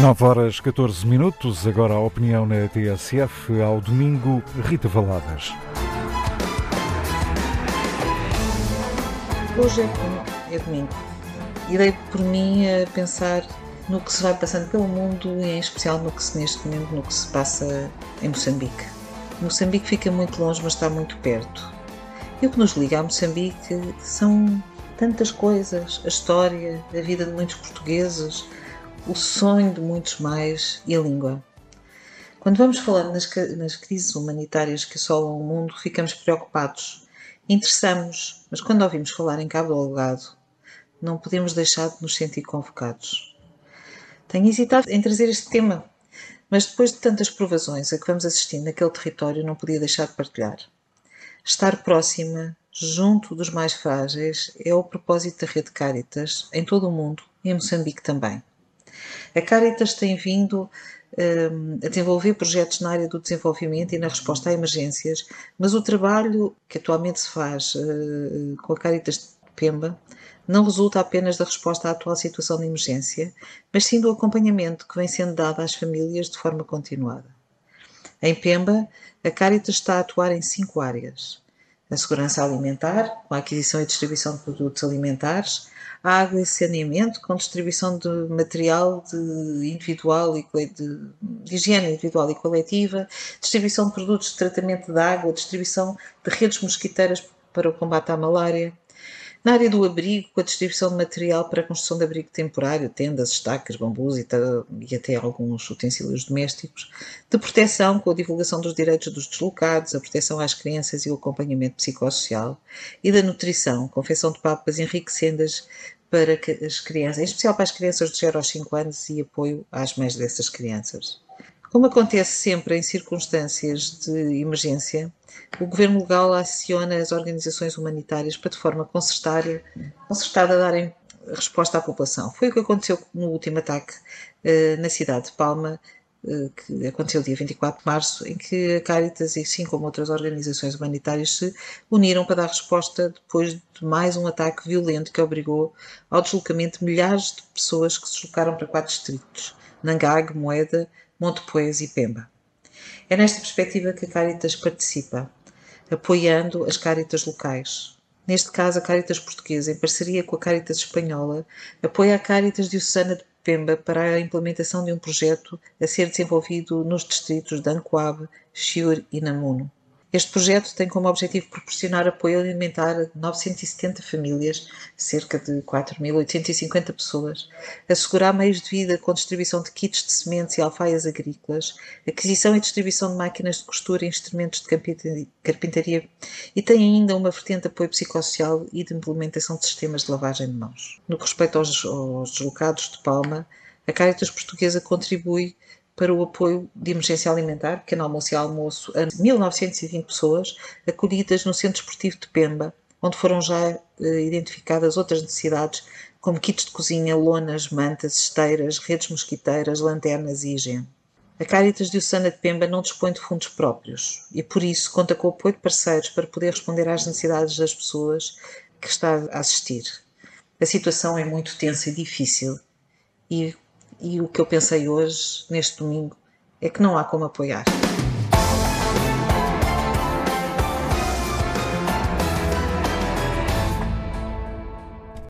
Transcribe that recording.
9 horas 14 minutos, agora a opinião na TSF, ao domingo, Rita Valadas. Hoje é, é domingo e dei por mim a pensar no que se vai passando pelo mundo e em especial no que se neste momento no que se passa em Moçambique. Moçambique fica muito longe, mas está muito perto. E o que nos liga a Moçambique são tantas coisas, a história, a vida de muitos portugueses, o sonho de muitos mais e a língua. Quando vamos falando nas, nas crises humanitárias que assolam o mundo, ficamos preocupados, interessamos, mas quando ouvimos falar em Cabo Delgado, não podemos deixar de nos sentir convocados. Tenho hesitado em trazer este tema, mas depois de tantas provações a que vamos assistindo naquele território, não podia deixar de partilhar. Estar próxima, junto dos mais frágeis, é o propósito da Rede Caritas em todo o mundo e em Moçambique também. A Caritas tem vindo um, a desenvolver projetos na área do desenvolvimento e na resposta a emergências, mas o trabalho que atualmente se faz uh, com a Caritas de Pemba não resulta apenas da resposta à atual situação de emergência, mas sim do acompanhamento que vem sendo dado às famílias de forma continuada. Em Pemba, a Caritas está a atuar em cinco áreas: a segurança alimentar, com a aquisição e distribuição de produtos alimentares, a água e saneamento, com distribuição de material de individual e de, de higiene individual e coletiva, distribuição de produtos de tratamento de água, distribuição de redes mosquiteiras para o combate à malária, na área do abrigo, com a distribuição de material para a construção de abrigo temporário, tendas, estacas, bambus e, e, até alguns utensílios domésticos. De proteção, com a divulgação dos direitos dos deslocados, a proteção às crianças e o acompanhamento psicossocial. E da nutrição, confecção de papas enriquecendas para as crianças, em especial para as crianças de 0 aos 5 anos e apoio às mães dessas crianças. Como acontece sempre em circunstâncias de emergência, o governo legal aciona as organizações humanitárias para, de forma concertada, concertada darem resposta à população. Foi o que aconteceu no último ataque uh, na cidade de Palma, uh, que aconteceu dia 24 de março, em que a Caritas e assim como outras organizações humanitárias se uniram para dar resposta depois de mais um ataque violento que obrigou ao deslocamento de milhares de pessoas que se deslocaram para quatro distritos: Nangague, Moeda, Montepoês e Pemba. É nesta perspectiva que a Caritas participa, apoiando as Caritas locais. Neste caso, a Caritas Portuguesa, em parceria com a Caritas Espanhola, apoia a Caritas Diocesana de Pemba para a implementação de um projeto a ser desenvolvido nos distritos de Ancoabe, Chiur e Namuno. Este projeto tem como objetivo proporcionar apoio alimentar a 970 famílias, cerca de 4.850 pessoas, assegurar meios de vida com distribuição de kits de sementes e alfaias agrícolas, aquisição e distribuição de máquinas de costura e instrumentos de carpintaria e tem ainda uma vertente de apoio psicossocial e de implementação de sistemas de lavagem de mãos. No que respeita aos, aos deslocados de Palma, a Caritas Portuguesa contribui para o apoio de emergência alimentar, pequeno almoço e almoço, a 1920 pessoas acolhidas no Centro Esportivo de Pemba, onde foram já eh, identificadas outras necessidades, como kits de cozinha, lonas, mantas, esteiras, redes mosquiteiras, lanternas e higiene. A Caritas Diocesana de Pemba não dispõe de fundos próprios e, por isso, conta com o apoio de parceiros para poder responder às necessidades das pessoas que está a assistir. A situação é muito tensa e difícil e e o que eu pensei hoje, neste domingo, é que não há como apoiar.